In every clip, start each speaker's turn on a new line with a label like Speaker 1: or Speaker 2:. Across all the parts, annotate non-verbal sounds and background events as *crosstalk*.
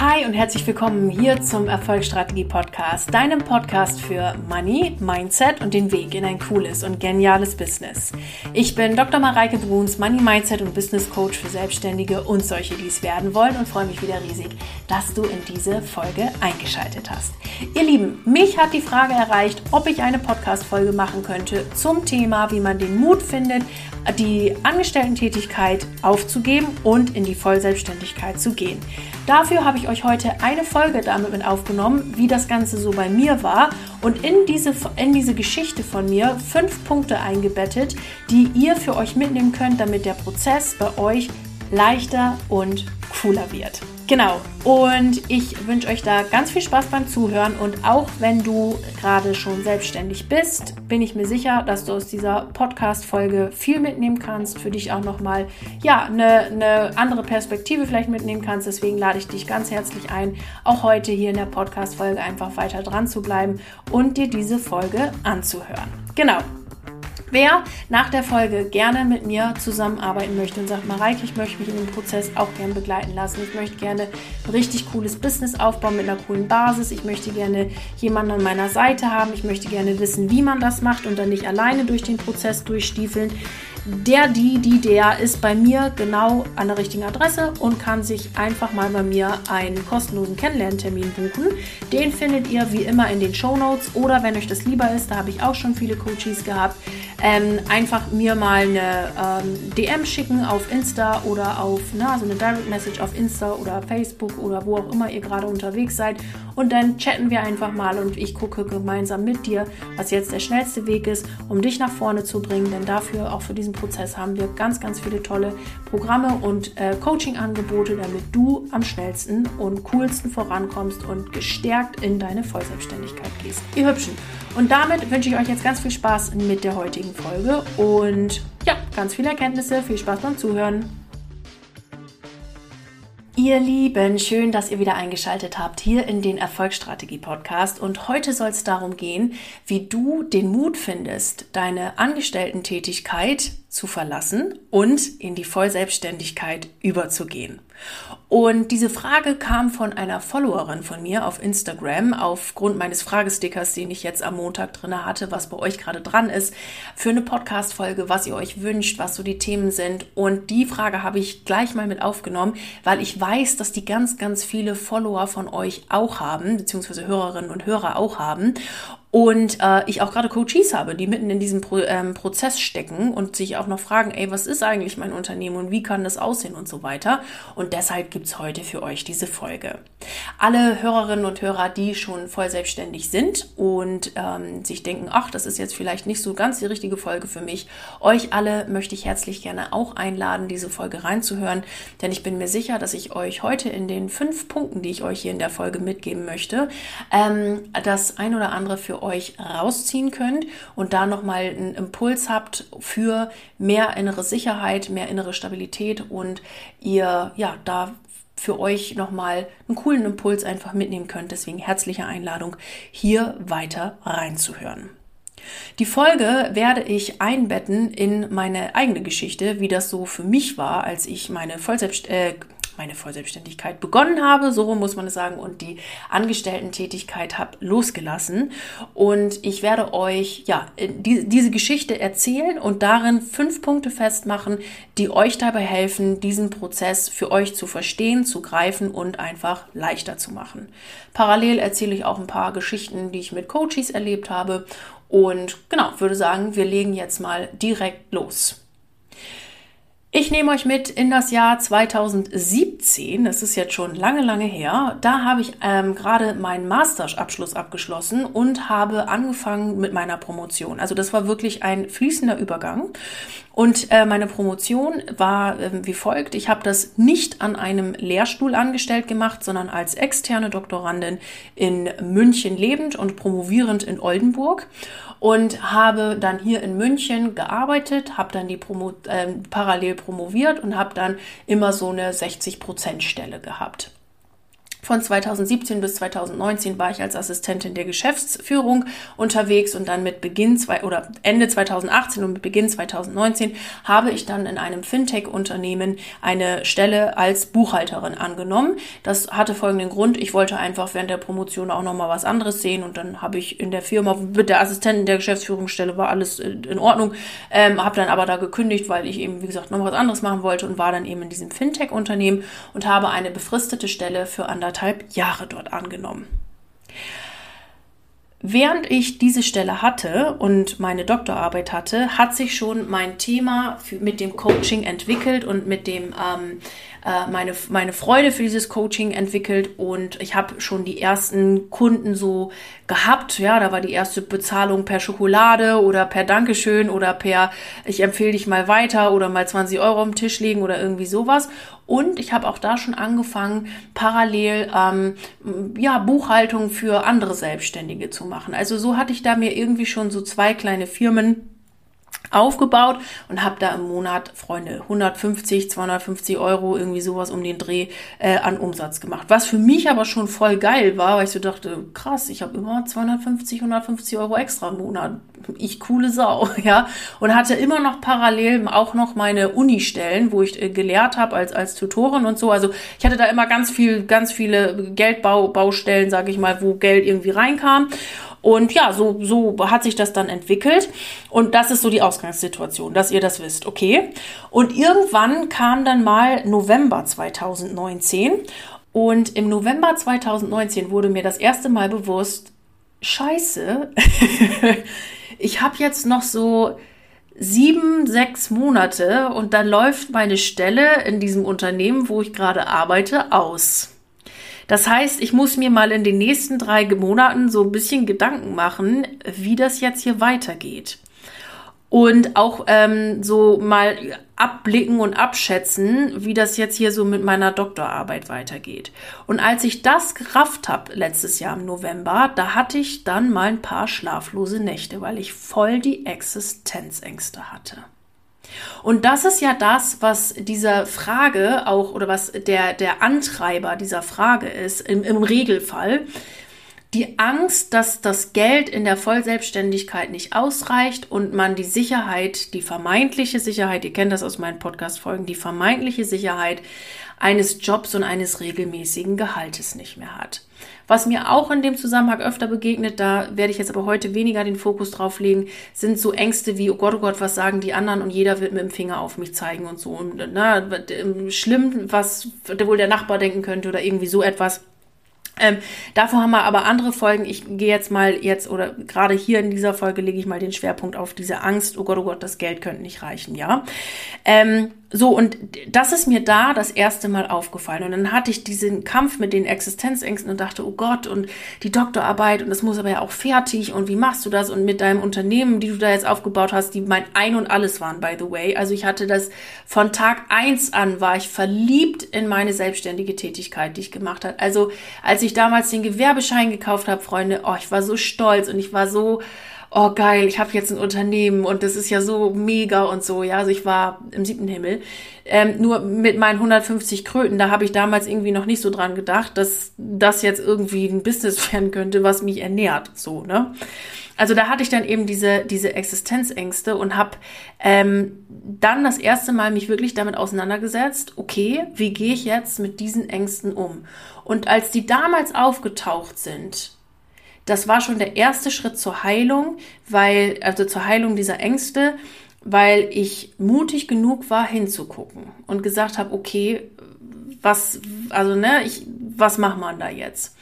Speaker 1: Hi und herzlich willkommen hier zum Erfolgsstrategie Podcast, deinem Podcast für Money, Mindset und den Weg in ein cooles und geniales Business. Ich bin Dr. Mareike Bruns, Money Mindset und Business Coach für Selbstständige und solche, die es werden wollen und freue mich wieder riesig, dass du in diese Folge eingeschaltet hast. Ihr Lieben, mich hat die Frage erreicht, ob ich eine Podcast Folge machen könnte zum Thema, wie man den Mut findet, die Angestellten-Tätigkeit aufzugeben und in die Vollselbstständigkeit zu gehen. Dafür habe ich euch heute eine Folge damit mit aufgenommen, wie das Ganze so bei mir war und in diese, in diese Geschichte von mir fünf Punkte eingebettet, die ihr für euch mitnehmen könnt, damit der Prozess bei euch leichter und cooler wird. Genau. Und ich wünsche euch da ganz viel Spaß beim Zuhören. Und auch wenn du gerade schon selbstständig bist, bin ich mir sicher, dass du aus dieser Podcast-Folge viel mitnehmen kannst. Für dich auch nochmal, ja, eine, eine andere Perspektive vielleicht mitnehmen kannst. Deswegen lade ich dich ganz herzlich ein, auch heute hier in der Podcast-Folge einfach weiter dran zu bleiben und dir diese Folge anzuhören. Genau. Wer nach der Folge gerne mit mir zusammenarbeiten möchte und sagt, Mareike, ich möchte mich in dem Prozess auch gerne begleiten lassen. Ich möchte gerne ein richtig cooles Business aufbauen mit einer coolen Basis. Ich möchte gerne jemanden an meiner Seite haben. Ich möchte gerne wissen, wie man das macht und dann nicht alleine durch den Prozess durchstiefeln der, die, die, der ist bei mir genau an der richtigen Adresse und kann sich einfach mal bei mir einen kostenlosen Kennenlerntermin buchen. Den findet ihr wie immer in den Show Notes oder wenn euch das lieber ist, da habe ich auch schon viele Coaches gehabt, ähm, einfach mir mal eine ähm, DM schicken auf Insta oder auf na, so eine Direct Message auf Insta oder Facebook oder wo auch immer ihr gerade unterwegs seid und dann chatten wir einfach mal und ich gucke gemeinsam mit dir, was jetzt der schnellste Weg ist, um dich nach vorne zu bringen, denn dafür auch für diesen Prozess haben wir ganz, ganz viele tolle Programme und äh, Coaching-Angebote, damit du am schnellsten und coolsten vorankommst und gestärkt in deine Vollselbstständigkeit gehst. Ihr Hübschen. Und damit wünsche ich euch jetzt ganz viel Spaß mit der heutigen Folge und ja, ganz viele Erkenntnisse. Viel Spaß beim Zuhören. Ihr Lieben, schön, dass ihr wieder eingeschaltet habt hier in den Erfolgsstrategie Podcast. Und heute soll es darum gehen, wie du den Mut findest, deine Angestellten-Tätigkeit zu verlassen und in die Vollselbstständigkeit überzugehen. Und diese Frage kam von einer Followerin von mir auf Instagram aufgrund meines Fragestickers, den ich jetzt am Montag drin hatte, was bei euch gerade dran ist, für eine Podcast-Folge, was ihr euch wünscht, was so die Themen sind. Und die Frage habe ich gleich mal mit aufgenommen, weil ich weiß, dass die ganz, ganz viele Follower von euch auch haben, beziehungsweise Hörerinnen und Hörer auch haben. Und äh, ich auch gerade Coaches habe, die mitten in diesem Pro ähm, Prozess stecken und sich auch noch fragen, ey, was ist eigentlich mein Unternehmen und wie kann das aussehen und so weiter. Und deshalb gibt's heute für euch diese Folge. Alle Hörerinnen und Hörer, die schon voll selbstständig sind und ähm, sich denken, ach, das ist jetzt vielleicht nicht so ganz die richtige Folge für mich, euch alle möchte ich herzlich gerne auch einladen, diese Folge reinzuhören, denn ich bin mir sicher, dass ich euch heute in den fünf Punkten, die ich euch hier in der Folge mitgeben möchte, ähm, das ein oder andere für euch rausziehen könnt und da nochmal einen Impuls habt für mehr innere Sicherheit, mehr innere Stabilität und ihr ja da für euch nochmal einen coolen Impuls einfach mitnehmen könnt. Deswegen herzliche Einladung, hier weiter reinzuhören. Die Folge werde ich einbetten in meine eigene Geschichte, wie das so für mich war, als ich meine Vollselbst äh, meine Vollselbstständigkeit begonnen habe, so muss man es sagen, und die Angestellten-Tätigkeit habe losgelassen. Und ich werde euch ja die, diese Geschichte erzählen und darin fünf Punkte festmachen, die euch dabei helfen, diesen Prozess für euch zu verstehen, zu greifen und einfach leichter zu machen. Parallel erzähle ich auch ein paar Geschichten, die ich mit Coaches erlebt habe. Und genau, würde sagen, wir legen jetzt mal direkt los. Ich nehme euch mit in das Jahr 2017. Das ist jetzt schon lange, lange her. Da habe ich ähm, gerade meinen Masterabschluss abgeschlossen und habe angefangen mit meiner Promotion. Also das war wirklich ein fließender Übergang. Und äh, meine Promotion war äh, wie folgt. Ich habe das nicht an einem Lehrstuhl angestellt gemacht, sondern als externe Doktorandin in München lebend und promovierend in Oldenburg und habe dann hier in München gearbeitet, habe dann die Promo äh, parallel promoviert und habe dann immer so eine 60 Prozent Stelle gehabt. Von 2017 bis 2019 war ich als Assistentin der Geschäftsführung unterwegs und dann mit Beginn zwei, oder Ende 2018 und mit Beginn 2019 habe ich dann in einem Fintech-Unternehmen eine Stelle als Buchhalterin angenommen. Das hatte folgenden Grund. Ich wollte einfach während der Promotion auch nochmal was anderes sehen und dann habe ich in der Firma mit der Assistentin der Geschäftsführungsstelle war alles in Ordnung, ähm, habe dann aber da gekündigt, weil ich eben, wie gesagt, noch was anderes machen wollte und war dann eben in diesem Fintech-Unternehmen und habe eine befristete Stelle für andere anderthalb Jahre dort angenommen. Während ich diese Stelle hatte und meine Doktorarbeit hatte, hat sich schon mein Thema für, mit dem Coaching entwickelt und mit dem ähm, äh, meine, meine Freude für dieses Coaching entwickelt und ich habe schon die ersten Kunden so gehabt. Ja, da war die erste Bezahlung per Schokolade oder per Dankeschön oder per ich empfehle dich mal weiter oder mal 20 Euro am Tisch legen oder irgendwie sowas. Und ich habe auch da schon angefangen, parallel ähm, ja, Buchhaltung für andere Selbstständige zu machen. Also so hatte ich da mir irgendwie schon so zwei kleine Firmen aufgebaut und habe da im Monat, Freunde, 150, 250 Euro, irgendwie sowas um den Dreh äh, an Umsatz gemacht. Was für mich aber schon voll geil war, weil ich so dachte, krass, ich habe immer 250, 150 Euro extra im Monat. Ich coole Sau, *laughs* ja. Und hatte immer noch parallel auch noch meine Uni-Stellen, wo ich äh, gelehrt habe als, als Tutorin und so. Also ich hatte da immer ganz viel, ganz viele Geldbaustellen, sage ich mal, wo Geld irgendwie reinkam. Und ja, so, so hat sich das dann entwickelt. Und das ist so die Ausgangssituation, dass ihr das wisst, okay? Und irgendwann kam dann mal November 2019. Und im November 2019 wurde mir das erste Mal bewusst, scheiße, *laughs* ich habe jetzt noch so sieben, sechs Monate und dann läuft meine Stelle in diesem Unternehmen, wo ich gerade arbeite, aus. Das heißt, ich muss mir mal in den nächsten drei Monaten so ein bisschen Gedanken machen, wie das jetzt hier weitergeht. Und auch ähm, so mal abblicken und abschätzen, wie das jetzt hier so mit meiner Doktorarbeit weitergeht. Und als ich das gerafft habe letztes Jahr im November, da hatte ich dann mal ein paar schlaflose Nächte, weil ich voll die Existenzängste hatte. Und das ist ja das, was dieser Frage auch oder was der, der Antreiber dieser Frage ist, im, im Regelfall. Die Angst, dass das Geld in der Vollselbstständigkeit nicht ausreicht und man die Sicherheit, die vermeintliche Sicherheit, ihr kennt das aus meinen Podcast-Folgen, die vermeintliche Sicherheit eines Jobs und eines regelmäßigen Gehaltes nicht mehr hat. Was mir auch in dem Zusammenhang öfter begegnet, da werde ich jetzt aber heute weniger den Fokus drauf legen, sind so Ängste wie, oh Gott, oh Gott, was sagen die anderen und jeder wird mit dem Finger auf mich zeigen und so. Und na, schlimm, was wohl der Nachbar denken könnte oder irgendwie so etwas. Ähm, davor haben wir aber andere Folgen. Ich gehe jetzt mal jetzt oder gerade hier in dieser Folge lege ich mal den Schwerpunkt auf diese Angst. Oh Gott, oh Gott, das Geld könnte nicht reichen, ja. Ähm, so, und das ist mir da das erste Mal aufgefallen. Und dann hatte ich diesen Kampf mit den Existenzängsten und dachte, oh Gott, und die Doktorarbeit, und das muss aber ja auch fertig, und wie machst du das? Und mit deinem Unternehmen, die du da jetzt aufgebaut hast, die mein Ein und Alles waren, by the way. Also ich hatte das von Tag eins an, war ich verliebt in meine selbstständige Tätigkeit, die ich gemacht habe. Also als ich damals den Gewerbeschein gekauft habe, Freunde, oh, ich war so stolz und ich war so, oh geil, ich habe jetzt ein Unternehmen und das ist ja so mega und so. Ja, also ich war im siebten Himmel. Ähm, nur mit meinen 150 Kröten, da habe ich damals irgendwie noch nicht so dran gedacht, dass das jetzt irgendwie ein Business *laughs* werden könnte, was mich ernährt. So, ne? Also da hatte ich dann eben diese, diese Existenzängste und habe ähm, dann das erste Mal mich wirklich damit auseinandergesetzt, okay, wie gehe ich jetzt mit diesen Ängsten um? Und als die damals aufgetaucht sind, das war schon der erste Schritt zur Heilung, weil, also zur Heilung dieser Ängste, weil ich mutig genug war, hinzugucken und gesagt habe, okay, was, also, ne, ich, was macht man da jetzt?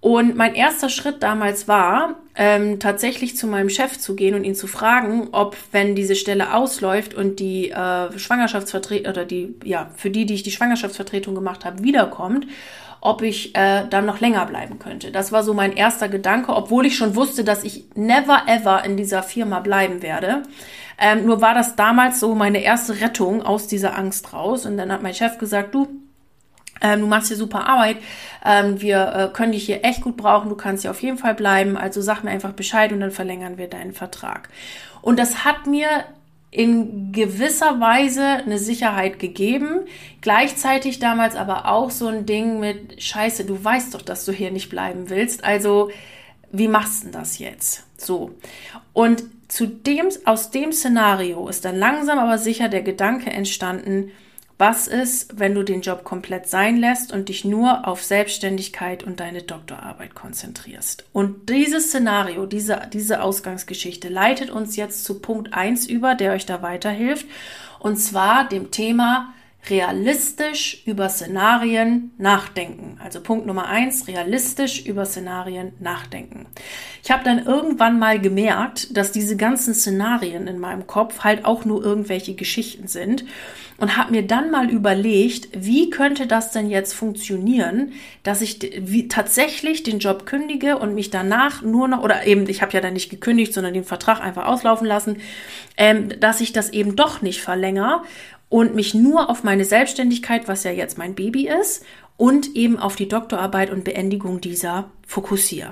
Speaker 1: Und mein erster Schritt damals war, ähm, tatsächlich zu meinem Chef zu gehen und ihn zu fragen, ob, wenn diese Stelle ausläuft und die äh, Schwangerschaftsvertretung oder die, ja, für die, die ich die Schwangerschaftsvertretung gemacht habe, wiederkommt, ob ich äh, dann noch länger bleiben könnte. Das war so mein erster Gedanke, obwohl ich schon wusste, dass ich never ever in dieser Firma bleiben werde. Ähm, nur war das damals so meine erste Rettung aus dieser Angst raus. Und dann hat mein Chef gesagt, du, ähm, du machst hier super Arbeit, ähm, wir äh, können dich hier echt gut brauchen, du kannst hier auf jeden Fall bleiben, also sag mir einfach Bescheid und dann verlängern wir deinen Vertrag. Und das hat mir in gewisser Weise eine Sicherheit gegeben. Gleichzeitig damals aber auch so ein Ding mit Scheiße, du weißt doch, dass du hier nicht bleiben willst. Also, wie machst du das jetzt? So. Und zu dem, aus dem Szenario ist dann langsam aber sicher der Gedanke entstanden, was ist, wenn du den Job komplett sein lässt und dich nur auf Selbstständigkeit und deine Doktorarbeit konzentrierst? Und dieses Szenario, diese, diese Ausgangsgeschichte leitet uns jetzt zu Punkt 1 über, der euch da weiterhilft, und zwar dem Thema realistisch über Szenarien nachdenken. Also Punkt Nummer eins, realistisch über Szenarien nachdenken. Ich habe dann irgendwann mal gemerkt, dass diese ganzen Szenarien in meinem Kopf halt auch nur irgendwelche Geschichten sind und habe mir dann mal überlegt, wie könnte das denn jetzt funktionieren, dass ich wie, tatsächlich den Job kündige und mich danach nur noch, oder eben, ich habe ja dann nicht gekündigt, sondern den Vertrag einfach auslaufen lassen, ähm, dass ich das eben doch nicht verlängere und mich nur auf meine Selbstständigkeit, was ja jetzt mein Baby ist, und eben auf die Doktorarbeit und Beendigung dieser fokussiere.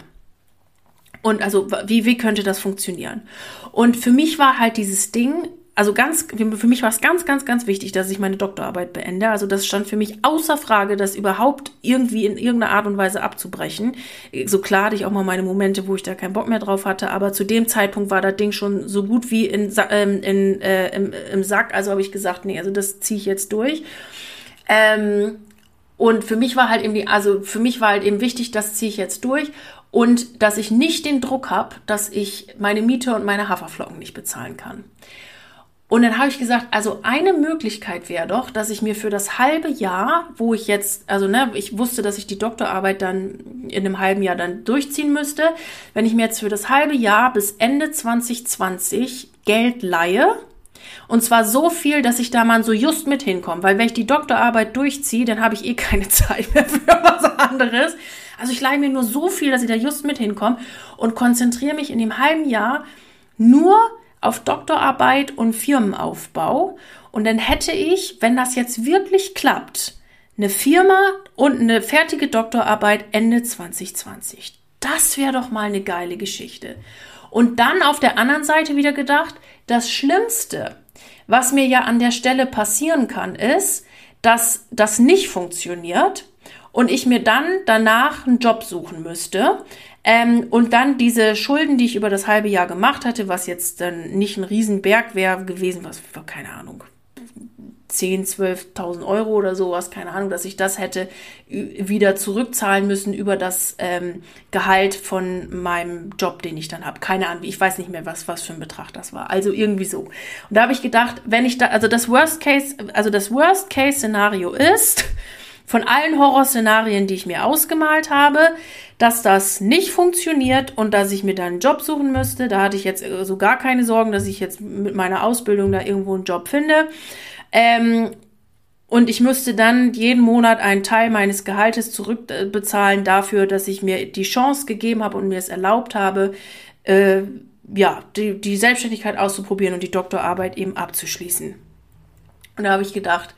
Speaker 1: Und also, wie, wie könnte das funktionieren? Und für mich war halt dieses Ding, also ganz, für mich war es ganz, ganz, ganz wichtig, dass ich meine Doktorarbeit beende. Also das stand für mich außer Frage, das überhaupt irgendwie in irgendeiner Art und Weise abzubrechen. So klar hatte ich auch mal meine Momente, wo ich da keinen Bock mehr drauf hatte, aber zu dem Zeitpunkt war das Ding schon so gut wie in, ähm, in, äh, im, im Sack. Also habe ich gesagt, nee, also das ziehe ich jetzt durch. Ähm, und für mich war halt irgendwie, also für mich war halt eben wichtig, das ziehe ich jetzt durch und dass ich nicht den Druck habe, dass ich meine Miete und meine Haferflocken nicht bezahlen kann. Und dann habe ich gesagt, also eine Möglichkeit wäre doch, dass ich mir für das halbe Jahr, wo ich jetzt, also ne, ich wusste, dass ich die Doktorarbeit dann in einem halben Jahr dann durchziehen müsste, wenn ich mir jetzt für das halbe Jahr bis Ende 2020 Geld leihe, und zwar so viel, dass ich da mal so just mit hinkomme, weil wenn ich die Doktorarbeit durchziehe, dann habe ich eh keine *laughs* Zeit mehr für was anderes. Also ich leihe mir nur so viel, dass ich da just mit hinkomme und konzentriere mich in dem halben Jahr nur auf Doktorarbeit und Firmenaufbau. Und dann hätte ich, wenn das jetzt wirklich klappt, eine Firma und eine fertige Doktorarbeit Ende 2020. Das wäre doch mal eine geile Geschichte. Und dann auf der anderen Seite wieder gedacht, das Schlimmste, was mir ja an der Stelle passieren kann, ist, dass das nicht funktioniert und ich mir dann danach einen Job suchen müsste, ähm, und dann diese Schulden, die ich über das halbe Jahr gemacht hatte, was jetzt dann nicht ein Riesenberg wäre gewesen, was, keine Ahnung, 10, 12.000 Euro oder sowas, keine Ahnung, dass ich das hätte wieder zurückzahlen müssen über das ähm, Gehalt von meinem Job, den ich dann habe. Keine Ahnung, ich weiß nicht mehr, was, was für ein Betrag das war. Also irgendwie so. Und da habe ich gedacht, wenn ich da, also das Worst Case, also das Worst Case Szenario ist, von allen Horrorszenarien, die ich mir ausgemalt habe, dass das nicht funktioniert und dass ich mir dann einen Job suchen müsste. Da hatte ich jetzt äh, so gar keine Sorgen, dass ich jetzt mit meiner Ausbildung da irgendwo einen Job finde. Ähm, und ich müsste dann jeden Monat einen Teil meines Gehaltes zurückbezahlen dafür, dass ich mir die Chance gegeben habe und mir es erlaubt habe, äh, ja, die, die Selbstständigkeit auszuprobieren und die Doktorarbeit eben abzuschließen. Und da habe ich gedacht,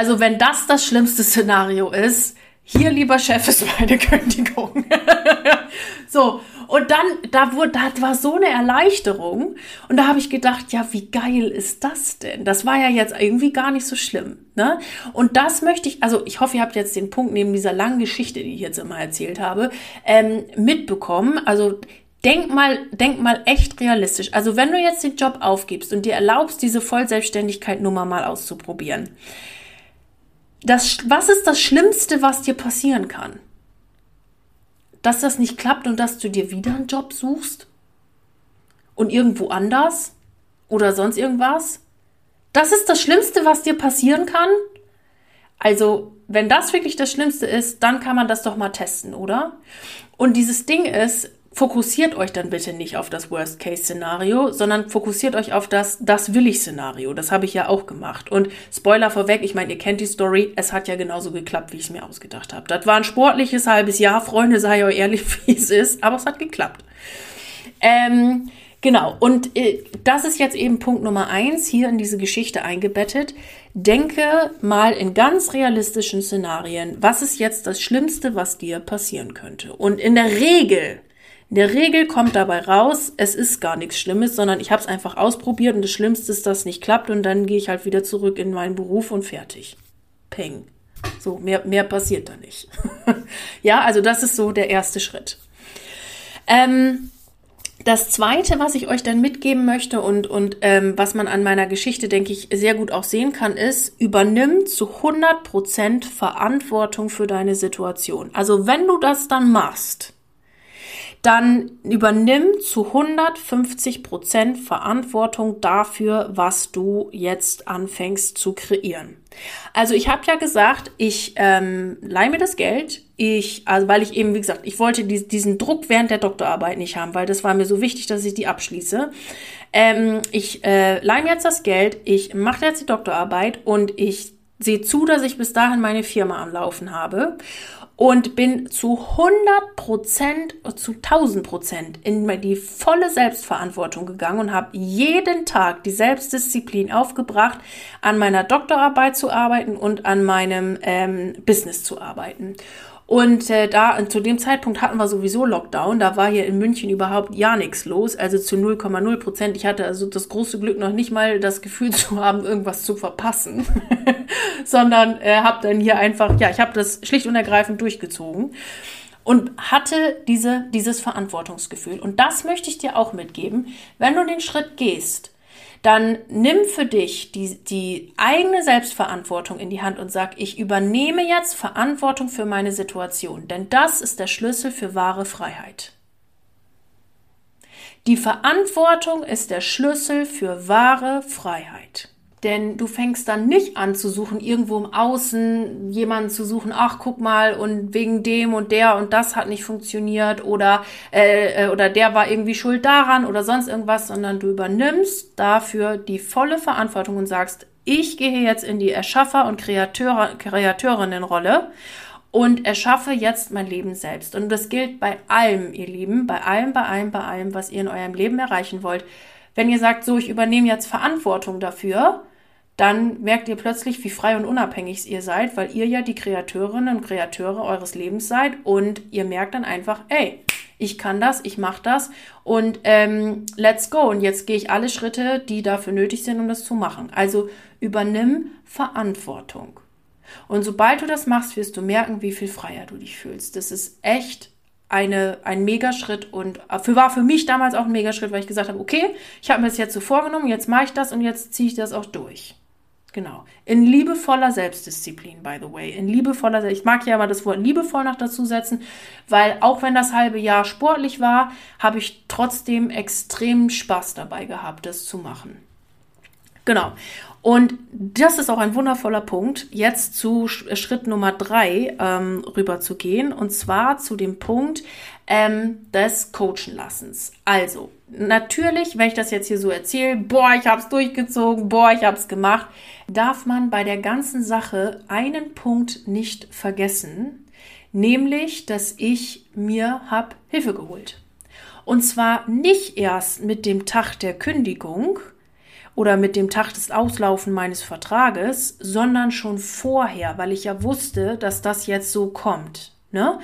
Speaker 1: also wenn das das schlimmste Szenario ist, hier lieber Chef ist meine Kündigung. *laughs* so, und dann, da wurde, da war so eine Erleichterung. Und da habe ich gedacht, ja, wie geil ist das denn? Das war ja jetzt irgendwie gar nicht so schlimm. Ne? Und das möchte ich, also ich hoffe, ihr habt jetzt den Punkt neben dieser langen Geschichte, die ich jetzt immer erzählt habe, ähm, mitbekommen. Also Denk mal, denk mal echt realistisch. Also wenn du jetzt den Job aufgibst und dir erlaubst, diese Vollselbstständigkeit Nummer mal auszuprobieren, das, was ist das Schlimmste, was dir passieren kann? Dass das nicht klappt und dass du dir wieder einen Job suchst? Und irgendwo anders? Oder sonst irgendwas? Das ist das Schlimmste, was dir passieren kann? Also, wenn das wirklich das Schlimmste ist, dann kann man das doch mal testen, oder? Und dieses Ding ist, fokussiert euch dann bitte nicht auf das Worst-Case-Szenario, sondern fokussiert euch auf das Das will ich Szenario. Das habe ich ja auch gemacht. Und Spoiler vorweg, ich meine, ihr kennt die Story, es hat ja genauso geklappt, wie ich es mir ausgedacht habe. Das war ein sportliches halbes Jahr, Freunde, sei euch ehrlich, *laughs* wie es ist, aber es hat geklappt. Ähm, genau, und äh, das ist jetzt eben Punkt Nummer eins hier in diese Geschichte eingebettet. Denke mal in ganz realistischen Szenarien, was ist jetzt das Schlimmste, was dir passieren könnte? Und in der Regel In der Regel kommt dabei raus, es ist gar nichts Schlimmes, sondern ich habe es einfach ausprobiert und das Schlimmste ist, dass es nicht klappt und dann gehe ich halt wieder zurück in meinen Beruf und fertig. Peng. So, mehr, mehr passiert da nicht. *laughs* ja, also das ist so der erste Schritt. Ähm, das zweite, was ich euch dann mitgeben möchte und, und ähm, was man an meiner Geschichte, denke ich, sehr gut auch sehen kann, ist, übernimm zu 100% Verantwortung für deine Situation. Also wenn du das dann machst, dann übernimm zu 150 Prozent Verantwortung dafür, was du jetzt anfängst zu kreieren. Also ich habe ja gesagt, ich ähm, leih mir das Geld. Ich, also weil ich eben, wie gesagt, ich wollte die, diesen Druck während der Doktorarbeit nicht haben, weil das war mir so wichtig, dass ich die abschließe. Ähm, ich äh, leih mir jetzt das Geld, ich mache jetzt die Doktorarbeit und ich sehe zu, dass ich bis dahin meine Firma am Laufen habe und bin zu 100 Prozent, zu 1000 Prozent in die volle Selbstverantwortung gegangen und habe jeden Tag die Selbstdisziplin aufgebracht, an meiner Doktorarbeit zu arbeiten und an meinem ähm, Business zu arbeiten. Und äh, da zu dem Zeitpunkt hatten wir sowieso Lockdown. Da war hier in München überhaupt ja nichts los, also zu 0,0 Prozent. Ich hatte also das große Glück, noch nicht mal das Gefühl *laughs* zu haben, irgendwas zu verpassen, *laughs* sondern äh, habe dann hier einfach, ja, ich habe das schlicht und ergreifend durchgezogen und hatte diese, dieses Verantwortungsgefühl. Und das möchte ich dir auch mitgeben. Wenn du den Schritt gehst, dann nimm für dich die, die eigene Selbstverantwortung in die Hand und sag, ich übernehme jetzt Verantwortung für meine Situation, denn das ist der Schlüssel für wahre Freiheit. Die Verantwortung ist der Schlüssel für wahre Freiheit. Denn du fängst dann nicht an zu suchen, irgendwo im Außen jemanden zu suchen, ach guck mal, und wegen dem und der und das hat nicht funktioniert oder, äh, äh, oder der war irgendwie schuld daran oder sonst irgendwas, sondern du übernimmst dafür die volle Verantwortung und sagst, ich gehe jetzt in die Erschaffer- und Kreateur Kreateurinnenrolle und erschaffe jetzt mein Leben selbst. Und das gilt bei allem, ihr Lieben, bei allem, bei allem, bei allem, was ihr in eurem Leben erreichen wollt. Wenn ihr sagt, so, ich übernehme jetzt Verantwortung dafür, dann merkt ihr plötzlich, wie frei und unabhängig ihr seid, weil ihr ja die Kreateurinnen und Kreateure eures Lebens seid und ihr merkt dann einfach, ey, ich kann das, ich mache das und ähm, let's go. Und jetzt gehe ich alle Schritte, die dafür nötig sind, um das zu machen. Also übernimm Verantwortung. Und sobald du das machst, wirst du merken, wie viel freier du dich fühlst. Das ist echt eine, ein Megaschritt und für, war für mich damals auch ein Megaschritt, weil ich gesagt habe, okay, ich habe mir das jetzt so vorgenommen, jetzt mache ich das und jetzt ziehe ich das auch durch. Genau. In liebevoller Selbstdisziplin, by the way. In liebevoller, ich mag ja aber das Wort liebevoll noch dazu setzen, weil auch wenn das halbe Jahr sportlich war, habe ich trotzdem extrem Spaß dabei gehabt, das zu machen. Genau. Und das ist auch ein wundervoller Punkt, jetzt zu Schritt Nummer drei ähm, rüber zu gehen, und zwar zu dem Punkt ähm, des Coachenlassens. Also, natürlich, wenn ich das jetzt hier so erzähle, boah, ich habe es durchgezogen, boah, ich habe es gemacht, darf man bei der ganzen Sache einen Punkt nicht vergessen, nämlich, dass ich mir habe Hilfe geholt. Und zwar nicht erst mit dem Tag der Kündigung, oder mit dem Tag des Auslaufen meines Vertrages, sondern schon vorher, weil ich ja wusste, dass das jetzt so kommt. Ne?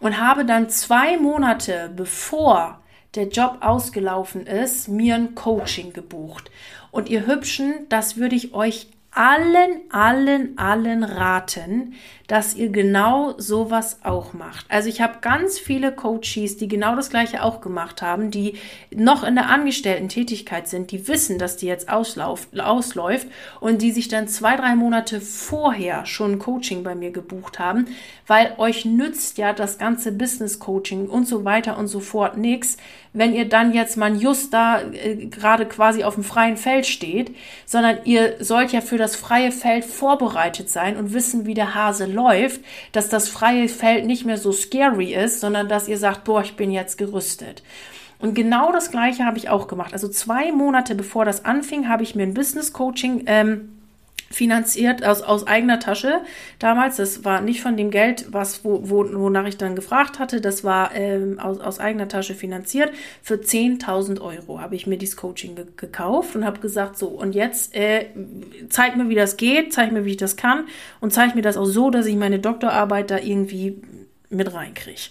Speaker 1: Und habe dann zwei Monate bevor der Job ausgelaufen ist, mir ein Coaching gebucht. Und ihr Hübschen, das würde ich euch allen, allen, allen raten, dass ihr genau sowas auch macht. Also ich habe ganz viele Coaches, die genau das gleiche auch gemacht haben, die noch in der Angestellten-Tätigkeit sind, die wissen, dass die jetzt auslauf, ausläuft und die sich dann zwei, drei Monate vorher schon Coaching bei mir gebucht haben, weil euch nützt ja das ganze Business-Coaching und so weiter und so fort nichts, wenn ihr dann jetzt mal just da äh, gerade quasi auf dem freien Feld steht, sondern ihr sollt ja für das freie Feld vorbereitet sein und wissen, wie der Hase läuft läuft, dass das freie Feld nicht mehr so scary ist, sondern dass ihr sagt, boah, ich bin jetzt gerüstet. Und genau das Gleiche habe ich auch gemacht. Also zwei Monate bevor das anfing, habe ich mir ein Business Coaching ähm, finanziert aus, aus eigener Tasche. Damals, das war nicht von dem Geld, was, wo, wo, wonach ich dann gefragt hatte, das war ähm, aus, aus eigener Tasche finanziert. Für 10.000 Euro habe ich mir dieses Coaching ge gekauft und habe gesagt, so, und jetzt äh, zeig mir, wie das geht, zeig mir, wie ich das kann und zeig mir das auch so, dass ich meine Doktorarbeit da irgendwie mit reinkriege.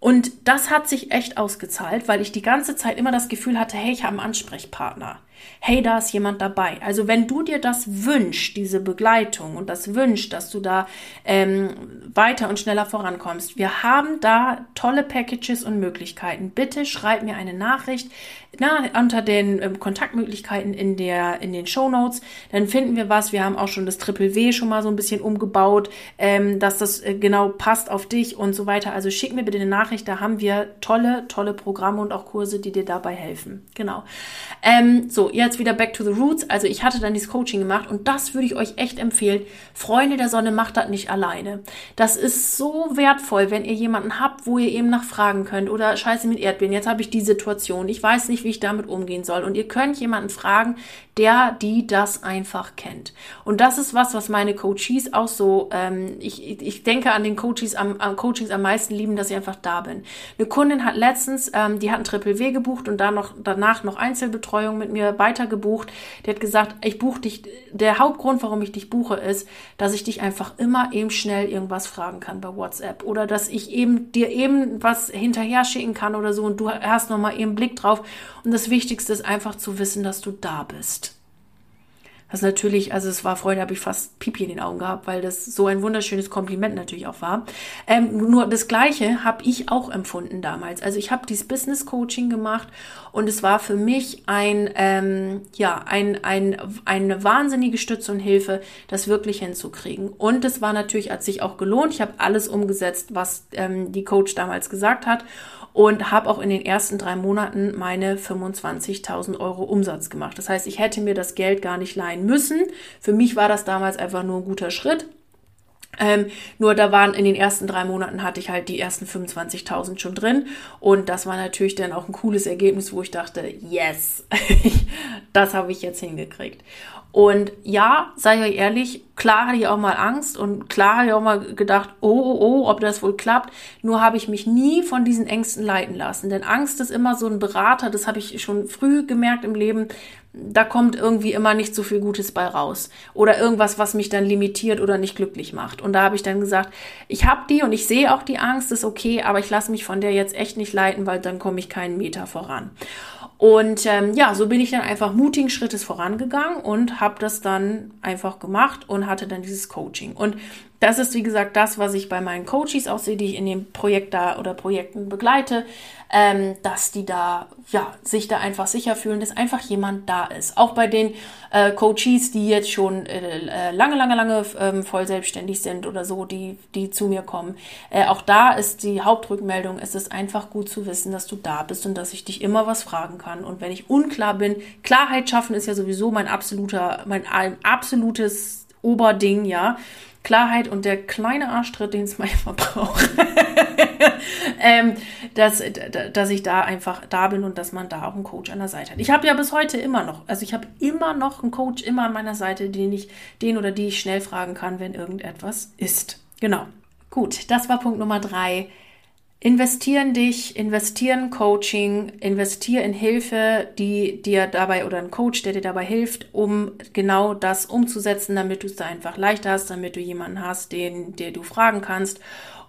Speaker 1: Und das hat sich echt ausgezahlt, weil ich die ganze Zeit immer das Gefühl hatte, hey, ich habe einen Ansprechpartner hey, da ist jemand dabei. Also wenn du dir das wünschst, diese Begleitung und das wünschst, dass du da ähm, weiter und schneller vorankommst, wir haben da tolle Packages und Möglichkeiten. Bitte schreib mir eine Nachricht na, unter den ähm, Kontaktmöglichkeiten in, der, in den Show Notes. Dann finden wir was. Wir haben auch schon das Triple W schon mal so ein bisschen umgebaut, ähm, dass das äh, genau passt auf dich und so weiter. Also schick mir bitte eine Nachricht. Da haben wir tolle, tolle Programme und auch Kurse, die dir dabei helfen. Genau. Ähm, so, jetzt wieder back to the roots. Also ich hatte dann dieses Coaching gemacht und das würde ich euch echt empfehlen. Freunde der Sonne macht das nicht alleine. Das ist so wertvoll, wenn ihr jemanden habt, wo ihr eben nachfragen könnt oder Scheiße mit Erdbeeren. Jetzt habe ich die Situation. Ich weiß nicht, wie ich damit umgehen soll. Und ihr könnt jemanden fragen, der, die das einfach kennt. Und das ist was, was meine Coaches auch so, ähm, ich, ich denke an den Coaches am, am Coachings am meisten lieben, dass ich einfach da bin. Eine Kundin hat letztens, ähm, die hat ein Triple W gebucht und dann noch, danach noch Einzelbetreuung mit mir weiter gebucht. Die hat gesagt, ich buche dich, der Hauptgrund, warum ich dich buche, ist, dass ich dich einfach immer eben schnell irgendwas fragen kann bei WhatsApp oder dass ich eben dir eben was hinterher schicken kann oder so und du hast nochmal eben Blick drauf. Und das Wichtigste ist einfach zu wissen, dass du da bist. Was natürlich, also es war Freude, habe ich fast Pipi in den Augen gehabt, weil das so ein wunderschönes Kompliment natürlich auch war. Ähm, nur das Gleiche habe ich auch empfunden damals. Also ich habe dieses Business Coaching gemacht und es war für mich ein, ähm, ja, ein, ein, eine wahnsinnige Stütze und Hilfe, das wirklich hinzukriegen. Und es war natürlich, hat sich auch gelohnt. Ich habe alles umgesetzt, was ähm, die Coach damals gesagt hat und habe auch in den ersten drei Monaten meine 25.000 Euro Umsatz gemacht. Das heißt, ich hätte mir das Geld gar nicht leihen müssen. Für mich war das damals einfach nur ein guter Schritt. Ähm, nur da waren in den ersten drei Monaten hatte ich halt die ersten 25.000 schon drin und das war natürlich dann auch ein cooles Ergebnis, wo ich dachte, yes, *laughs* das habe ich jetzt hingekriegt. Und ja, sei euch ehrlich, klar hatte ich auch mal Angst und klar habe ich auch mal gedacht, oh, oh, oh, ob das wohl klappt. Nur habe ich mich nie von diesen Ängsten leiten lassen. Denn Angst ist immer so ein Berater, das habe ich schon früh gemerkt im Leben. Da kommt irgendwie immer nicht so viel Gutes bei raus. Oder irgendwas, was mich dann limitiert oder nicht glücklich macht. Und da habe ich dann gesagt, ich habe die und ich sehe auch die Angst, ist okay, aber ich lasse mich von der jetzt echt nicht leiten, weil dann komme ich keinen Meter voran. Und ähm, ja, so bin ich dann einfach mutigen Schrittes vorangegangen und habe das dann einfach gemacht und hatte dann dieses Coaching. Und das ist, wie gesagt, das, was ich bei meinen Coaches auch sehe, die ich in dem Projekt da oder Projekten begleite, ähm, dass die da, ja, sich da einfach sicher fühlen, dass einfach jemand da ist. Auch bei den äh, Coaches, die jetzt schon äh, äh lange, lange, lange ähm, voll selbstständig sind oder so, die, die zu mir kommen. Äh, auch da ist die Hauptrückmeldung, es ist einfach gut zu wissen, dass du da bist und dass ich dich immer was fragen kann. Und wenn ich unklar bin, Klarheit schaffen ist ja sowieso mein absoluter, mein absolutes Oberding, ja. Klarheit und der kleine Arschtritt, den es manchmal *laughs* braucht, ähm, dass, dass ich da einfach da bin und dass man da auch einen Coach an der Seite hat. Ich habe ja bis heute immer noch, also ich habe immer noch einen Coach immer an meiner Seite, den ich, den oder die ich schnell fragen kann, wenn irgendetwas ist. Genau. Gut, das war Punkt Nummer drei. Investieren dich, investieren Coaching, investier in Hilfe, die dir dabei oder ein Coach, der dir dabei hilft, um genau das umzusetzen, damit du es da einfach leichter hast, damit du jemanden hast, den, der du fragen kannst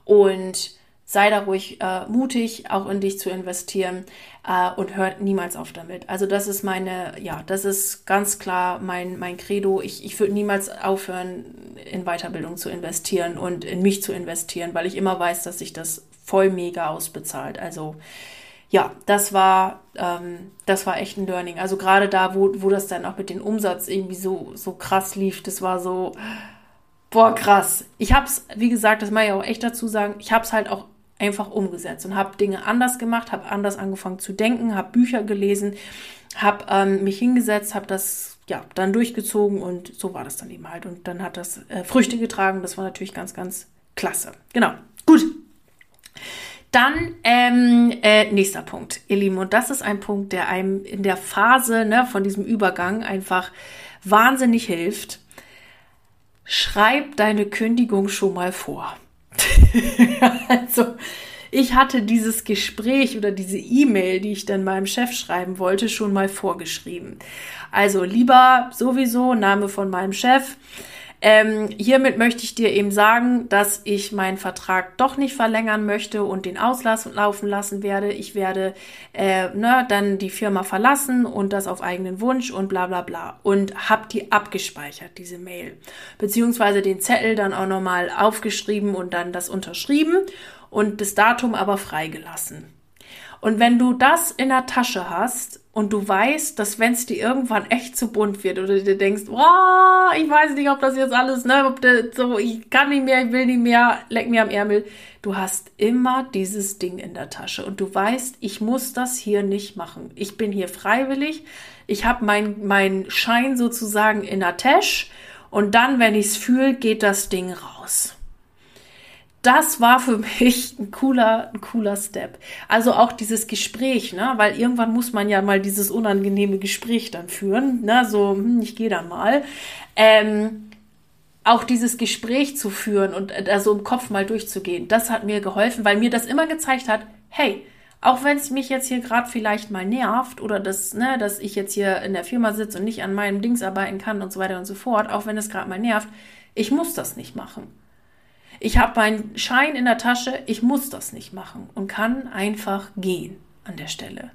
Speaker 1: und sei da ruhig äh, mutig, auch in dich zu investieren äh, und hört niemals auf damit. Also das ist meine, ja, das ist ganz klar mein, mein Credo. Ich, ich würde niemals aufhören, in Weiterbildung zu investieren und in mich zu investieren, weil ich immer weiß, dass ich das voll mega ausbezahlt. Also ja, das war, ähm, das war echt ein Learning. Also gerade da, wo, wo das dann auch mit dem Umsatz irgendwie so, so krass lief, das war so, boah, krass. Ich hab's, wie gesagt, das muss ich auch echt dazu sagen, ich hab's halt auch einfach umgesetzt und habe Dinge anders gemacht, habe anders angefangen zu denken, habe Bücher gelesen, habe ähm, mich hingesetzt, habe das ja dann durchgezogen und so war das dann eben halt. Und dann hat das äh, Früchte getragen. Das war natürlich ganz, ganz klasse. Genau. Gut. Dann ähm, äh, nächster Punkt, ihr Lieben, und das ist ein Punkt, der einem in der Phase ne, von diesem Übergang einfach wahnsinnig hilft. Schreib deine Kündigung schon mal vor. *laughs* also, ich hatte dieses Gespräch oder diese E-Mail, die ich dann meinem Chef schreiben wollte, schon mal vorgeschrieben. Also lieber sowieso Name von meinem Chef Ähm, hiermit möchte ich dir eben sagen, dass ich meinen Vertrag doch nicht verlängern möchte und den auslassen laufen lassen werde. Ich werde äh, ne, dann die Firma verlassen und das auf eigenen Wunsch und bla bla bla. Und habe die abgespeichert, diese Mail. Beziehungsweise den Zettel dann auch nochmal aufgeschrieben und dann das unterschrieben und das Datum aber freigelassen. Und wenn du das in der Tasche hast und du weißt, dass wenn es dir irgendwann echt zu bunt wird oder du dir denkst, wow, ich weiß nicht, ob das jetzt alles, ne, ob das, so, ich kann nicht mehr, ich will nicht mehr, leck mir am Ärmel. Du hast immer dieses Ding in der Tasche und du weißt, ich muss das hier nicht machen. Ich bin hier freiwillig. Ich habe mein, mein Schein sozusagen in der Tasche und dann, wenn ich es fühle, geht das Ding raus das war für mich ein cooler, ein cooler Step. Also auch dieses Gespräch, ne, weil irgendwann muss man ja mal dieses unangenehme Gespräch dann führen, ne, so, hm, ich gehe da mal. Ähm, auch dieses Gespräch zu führen und also im Kopf mal durchzugehen, das hat mir geholfen, weil mir das immer gezeigt hat, hey, auch wenn es mich jetzt hier gerade vielleicht mal nervt oder das, ne, dass ich jetzt hier in der Firma sitze und nicht an meinem Dings arbeiten kann und so weiter und so fort, auch wenn es gerade mal nervt, ich muss das nicht machen. Ich habe meinen Schein in der Tasche, ich muss das nicht machen und kann einfach gehen an der Stelle.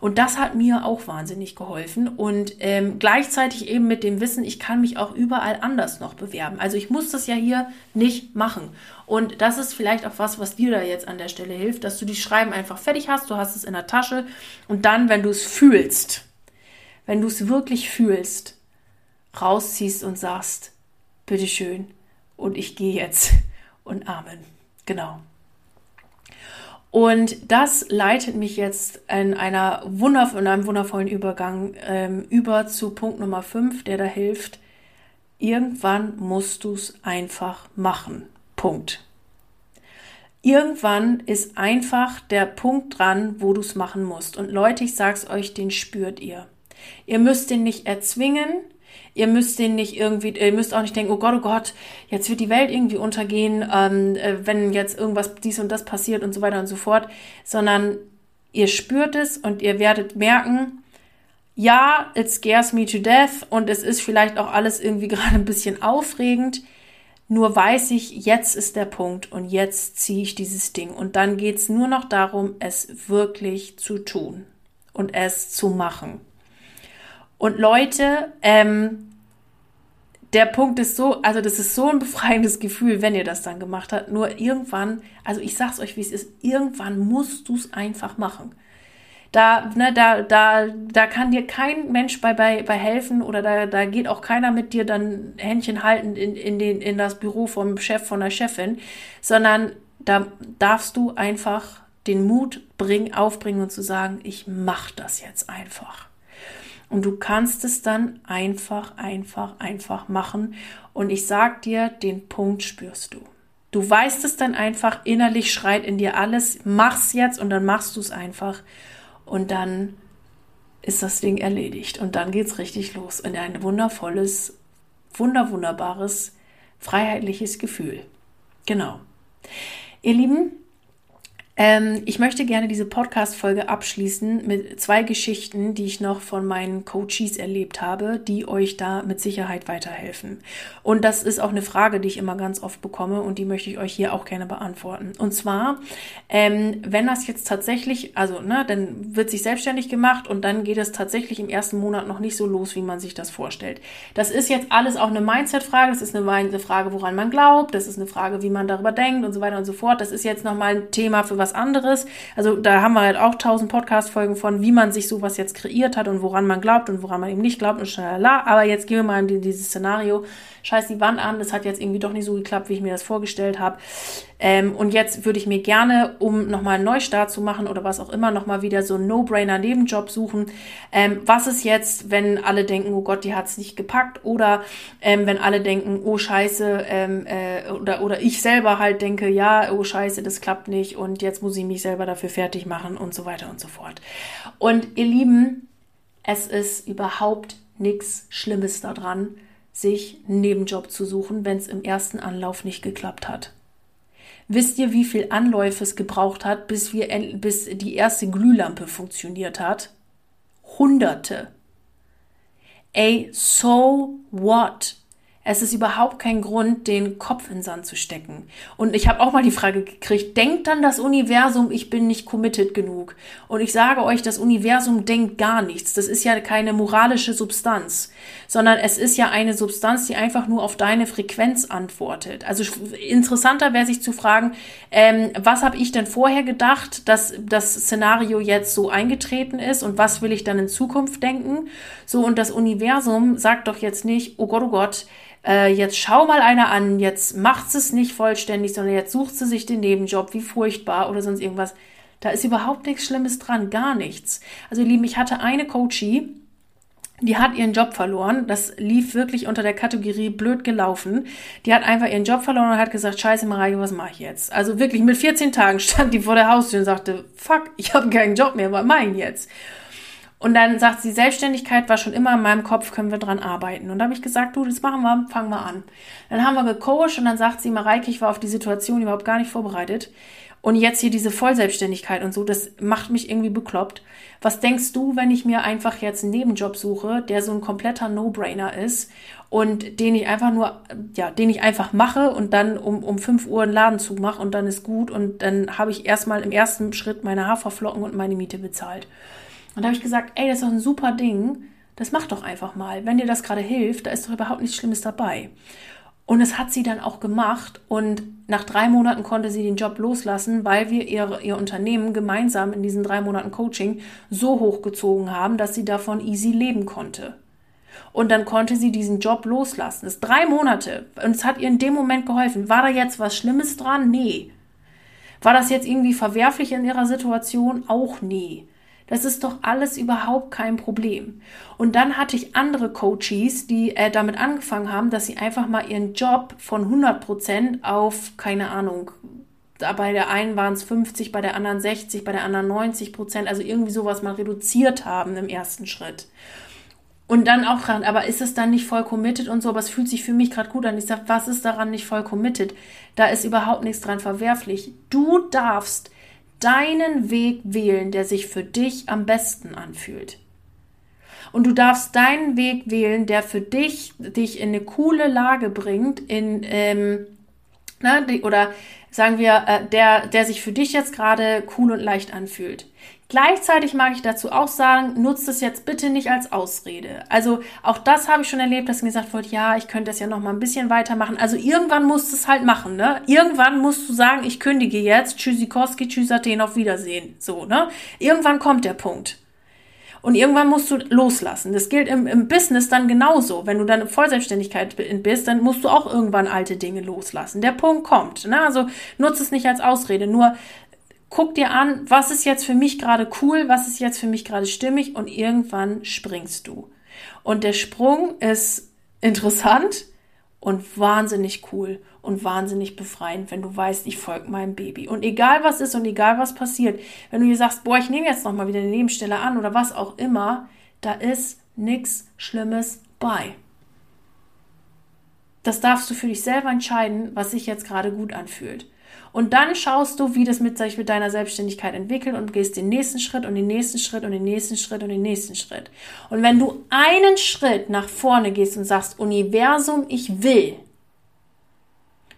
Speaker 1: Und das hat mir auch wahnsinnig geholfen und ähm, gleichzeitig eben mit dem Wissen, ich kann mich auch überall anders noch bewerben. Also ich muss das ja hier nicht machen. Und das ist vielleicht auch was, was dir da jetzt an der Stelle hilft, dass du die Schreiben einfach fertig hast, du hast es in der Tasche und dann, wenn du es fühlst, wenn du es wirklich fühlst, rausziehst und sagst, bitteschön, und ich gehe jetzt und Amen. Genau. Und das leitet mich jetzt in, einer wunderv in einem wundervollen Übergang ähm, über zu Punkt Nummer 5, der da hilft. Irgendwann musst du es einfach machen. Punkt. Irgendwann ist einfach der Punkt dran, wo du es machen musst. Und Leute, ich sag's euch, den spürt ihr. Ihr müsst den nicht erzwingen, Ihr müsst den nicht irgendwie, ihr müsst auch nicht denken, oh Gott, oh Gott, jetzt wird die Welt irgendwie untergehen, ähm, äh, wenn jetzt irgendwas dies und das passiert und so weiter und so fort, sondern ihr spürt es und ihr werdet merken, ja, it scares me to death und es ist vielleicht auch alles irgendwie *laughs* gerade ein bisschen aufregend. Nur weiß ich, jetzt ist der Punkt und jetzt ziehe ich dieses Ding. Und dann geht es nur noch darum, es wirklich zu tun und es zu machen. Und Leute, ähm, der Punkt ist so, also das ist so ein befreiendes Gefühl, wenn ihr das dann gemacht habt. Nur irgendwann, also ich sag's euch, wie es ist, irgendwann musst du es einfach machen. Da, ne, da, da, da kann dir kein Mensch bei, bei, bei helfen oder da, da geht auch keiner mit dir dann Händchen halten in, in, den, in das Büro vom Chef, von der Chefin, sondern da darfst du einfach den Mut bringen, aufbringen und zu sagen, ich mach das jetzt einfach. Und du kannst es dann einfach, einfach, einfach machen. Und ich sag dir, den Punkt spürst du. Du weißt es dann einfach, innerlich schreit in dir alles, mach's jetzt und dann machst du es einfach. Und dann ist das Ding erledigt. Und dann geht's richtig los in ein wundervolles, wunder, wunderbares, freiheitliches Gefühl. Genau. Ihr Lieben, ähm, ich möchte gerne diese Podcast-Folge abschließen mit zwei Geschichten, die ich noch von meinen Coaches erlebt habe, die euch da mit Sicherheit weiterhelfen. Und das ist auch eine Frage, die ich immer ganz oft bekomme und die möchte ich euch hier auch gerne beantworten. Und zwar, ähm, wenn das jetzt tatsächlich, also, ne, dann wird sich selbstständig gemacht und dann geht es tatsächlich im ersten Monat noch nicht so los, wie man sich das vorstellt. Das ist jetzt alles auch eine Mindset-Frage, das ist eine Frage, woran man glaubt, das ist eine Frage, wie man darüber denkt und so weiter und so fort. Das ist jetzt nochmal ein Thema für was was anderes. Also da haben wir halt auch tausend Podcast-Folgen von, wie man sich sowas jetzt kreiert hat und woran man glaubt und woran man eben nicht glaubt und schnell. Aber jetzt gehen wir mal in dieses Szenario. Scheiß die Wand an, das hat jetzt irgendwie doch nicht so geklappt, wie ich mir das vorgestellt habe. Ähm, und jetzt würde ich mir gerne, um nochmal einen Neustart zu machen oder was auch immer, nochmal wieder so einen No-Brainer-Nebenjob suchen. Ähm, was ist jetzt, wenn alle denken, oh Gott, die hat es nicht gepackt? Oder ähm, wenn alle denken, oh Scheiße, ähm, äh, oder, oder ich selber halt denke, ja, oh Scheiße, das klappt nicht und jetzt muss ich mich selber dafür fertig machen und so weiter und so fort. Und ihr Lieben, es ist überhaupt nichts Schlimmes daran, sich einen Nebenjob zu suchen, wenn es im ersten Anlauf nicht geklappt hat. Wisst ihr, wie viel Anläufe es gebraucht hat, bis, wir, bis die erste Glühlampe funktioniert hat? Hunderte. Ey, so what? Es ist überhaupt kein Grund, den Kopf in den Sand zu stecken. Und ich habe auch mal die Frage gekriegt, denkt dann das Universum, ich bin nicht committed genug? Und ich sage euch, das Universum denkt gar nichts. Das ist ja keine moralische Substanz, sondern es ist ja eine Substanz, die einfach nur auf deine Frequenz antwortet. Also interessanter wäre sich zu fragen, ähm, was habe ich denn vorher gedacht, dass das Szenario jetzt so eingetreten ist und was will ich dann in Zukunft denken? So, und das Universum sagt doch jetzt nicht, oh Gott, oh Gott, äh, jetzt schau mal einer an, jetzt macht es nicht vollständig, sondern jetzt sucht sie sich den Nebenjob, wie furchtbar oder sonst irgendwas. Da ist überhaupt nichts Schlimmes dran, gar nichts. Also ihr Lieben, ich hatte eine Coachie, die hat ihren Job verloren. Das lief wirklich unter der Kategorie blöd gelaufen. Die hat einfach ihren Job verloren und hat gesagt, scheiße Mareike, was mache ich jetzt? Also wirklich mit 14 Tagen *laughs* stand die vor der Haustür und sagte, fuck, ich habe keinen Job mehr, was mache ich jetzt? Und dann sagt sie, Selbstständigkeit war schon immer in meinem Kopf, können wir dran arbeiten. Und da habe ich gesagt, du, das machen wir, fangen wir an. Dann haben wir gecoacht und dann sagt sie, Mareike, ich war auf die Situation überhaupt gar nicht vorbereitet. Und jetzt hier diese Vollselbstständigkeit und so, das macht mich irgendwie bekloppt. Was denkst du, wenn ich mir einfach jetzt einen Nebenjob suche, der so ein kompletter No-Brainer ist und den ich einfach nur, ja, den ich einfach mache und dann um, um 5 Uhr einen Laden zumache und dann ist gut und dann habe ich erstmal im ersten Schritt meine Haferflocken und meine Miete bezahlt. Und da habe ich gesagt, ey, das ist doch ein super Ding. Das mach doch einfach mal. Wenn dir das gerade hilft, da ist doch überhaupt nichts Schlimmes dabei. Und es hat sie dann auch gemacht. Und nach drei Monaten konnte sie den Job loslassen, weil wir ihr, ihr Unternehmen gemeinsam in diesen drei Monaten Coaching so hochgezogen haben, dass sie davon easy leben konnte. Und dann konnte sie diesen Job loslassen. Das ist drei Monate. Und es hat ihr in dem Moment geholfen. War da jetzt was Schlimmes dran? Nee. War das jetzt irgendwie verwerflich in ihrer Situation? Auch nee. Das ist doch alles überhaupt kein Problem. Und dann hatte ich andere Coaches, die äh, damit angefangen haben, dass sie einfach mal ihren Job von 100 Prozent auf, keine Ahnung, bei der einen waren es 50, bei der anderen 60, bei der anderen 90 Prozent, also irgendwie sowas mal reduziert haben im ersten Schritt. Und dann auch ran, aber ist es dann nicht voll committed und so, aber es fühlt sich für mich gerade gut an. Ich sage, was ist daran nicht voll committed? Da ist überhaupt nichts dran verwerflich. Du darfst deinen Weg wählen, der sich für dich am besten anfühlt. Und du darfst deinen Weg wählen, der für dich dich in eine coole Lage bringt, in ähm, na, oder sagen wir, äh, der, der sich für dich jetzt gerade cool und leicht anfühlt. Gleichzeitig mag ich dazu auch sagen, nutzt es jetzt bitte nicht als Ausrede. Also auch das habe ich schon erlebt, dass mir gesagt wurde, ja, ich könnte das ja noch mal ein bisschen weitermachen. Also irgendwann musst du es halt machen, ne? Irgendwann musst du sagen, ich kündige jetzt, Tschüssikowski, Tschüss Athen, auf Wiedersehen. So, ne? Irgendwann kommt der Punkt. Und irgendwann musst du loslassen. Das gilt im, im Business dann genauso. Wenn du dann in Vollselbstständigkeit bist, dann musst du auch irgendwann alte Dinge loslassen. Der Punkt kommt. Ne? Also nutze es nicht als Ausrede. Nur guck dir an, was ist jetzt für mich gerade cool, was ist jetzt für mich gerade stimmig und irgendwann springst du. Und der Sprung ist interessant und wahnsinnig cool und wahnsinnig befreiend, wenn du weißt, ich folge meinem Baby. Und egal was ist und egal was passiert, wenn du dir sagst, boah, ich nehme jetzt noch mal wieder eine Nebenstelle an oder was auch immer, da ist nichts Schlimmes bei. Das darfst du für dich selber entscheiden, was sich jetzt gerade gut anfühlt. Und dann schaust du, wie das mit sich mit deiner Selbstständigkeit entwickelt und gehst den nächsten Schritt und den nächsten Schritt und den nächsten Schritt und den nächsten Schritt. Und wenn du einen Schritt nach vorne gehst und sagst, Universum, ich will,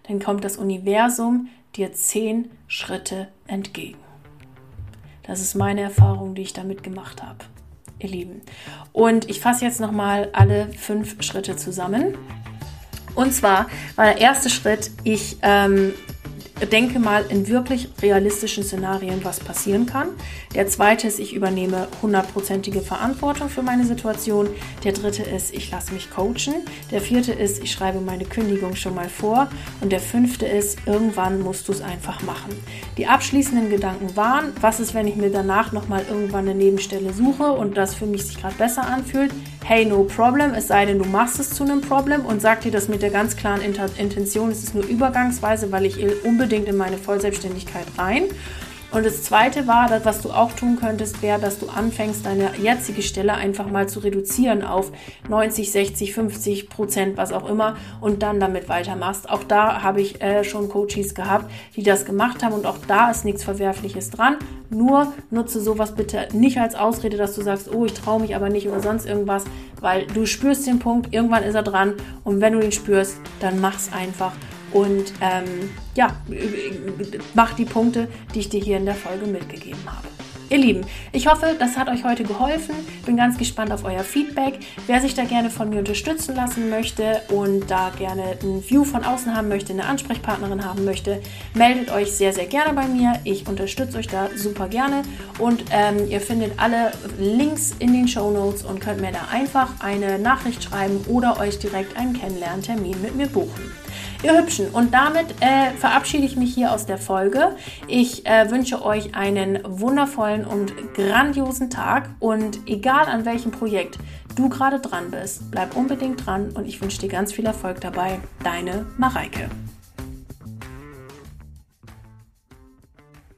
Speaker 1: dann kommt das Universum dir zehn Schritte entgegen. Das ist meine Erfahrung, die ich damit gemacht habe, ihr Lieben. Und ich fasse jetzt nochmal alle fünf Schritte zusammen. Und zwar war der erste Schritt, ich ähm, denke mal in wirklich realistischen Szenarien, was passieren kann. Der zweite ist, ich übernehme hundertprozentige Verantwortung für meine Situation. Der dritte ist, ich lasse mich coachen. Der vierte ist, ich schreibe meine Kündigung schon mal vor. Und der fünfte ist, irgendwann musst du es einfach machen. Die abschließenden Gedanken waren, was ist, wenn ich mir danach nochmal irgendwann eine Nebenstelle suche und das für mich sich gerade besser anfühlt? Hey, no problem, es sei denn, du machst es zu einem Problem und sag dir das mit der ganz klaren Intention, es ist nur übergangsweise, weil ich unbedingt in meine Vollselbstständigkeit rein. Und das zweite war, dass, was du auch tun könntest, wäre, dass du anfängst, deine jetzige Stelle einfach mal zu reduzieren auf 90, 60, 50 Prozent, was auch immer, und dann damit weitermachst. Auch da habe ich äh, schon Coaches gehabt, die das gemacht haben und auch da ist nichts Verwerfliches dran. Nur nutze sowas bitte nicht als Ausrede, dass du sagst, oh, ich traue mich aber nicht oder sonst irgendwas, weil du spürst den Punkt, irgendwann ist er dran und wenn du den spürst, dann mach's einfach und ähm, ja, mach die Punkte, die ich dir hier in der Folge mitgegeben habe. Ihr Lieben, ich hoffe, das hat euch heute geholfen. Bin ganz gespannt auf euer Feedback. Wer sich da gerne von mir unterstützen lassen möchte und da gerne ein View von außen haben möchte, eine Ansprechpartnerin haben möchte, meldet euch sehr, sehr gerne bei mir. Ich unterstütze euch da super gerne und ähm, ihr findet alle Links in den Show Notes und könnt mir da einfach eine Nachricht schreiben oder euch direkt einen Kennenlerntermin mit mir buchen. Ihr Hübschen. Und damit äh, verabschiede ich mich hier aus der Folge. Ich äh, wünsche euch einen wundervollen und grandiosen Tag. Und egal an welchem Projekt du gerade dran bist, bleib unbedingt dran und ich wünsche dir ganz viel Erfolg dabei. Deine Mareike.